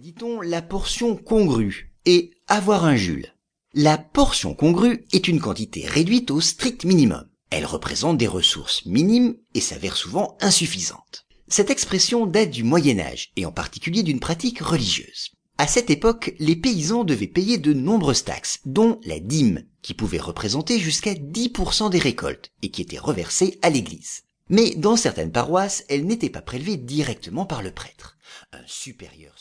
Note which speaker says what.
Speaker 1: Dit-on la portion congrue et avoir un Jules La portion congrue est une quantité réduite au strict minimum. Elle représente des ressources minimes et s'avère souvent insuffisante. Cette expression date du Moyen Âge et en particulier d'une pratique religieuse. À cette époque, les paysans devaient payer de nombreuses taxes, dont la dîme, qui pouvait représenter jusqu'à 10% des récoltes et qui était reversée à l'église. Mais dans certaines paroisses, elle n'était pas prélevée directement par le prêtre. Un supérieur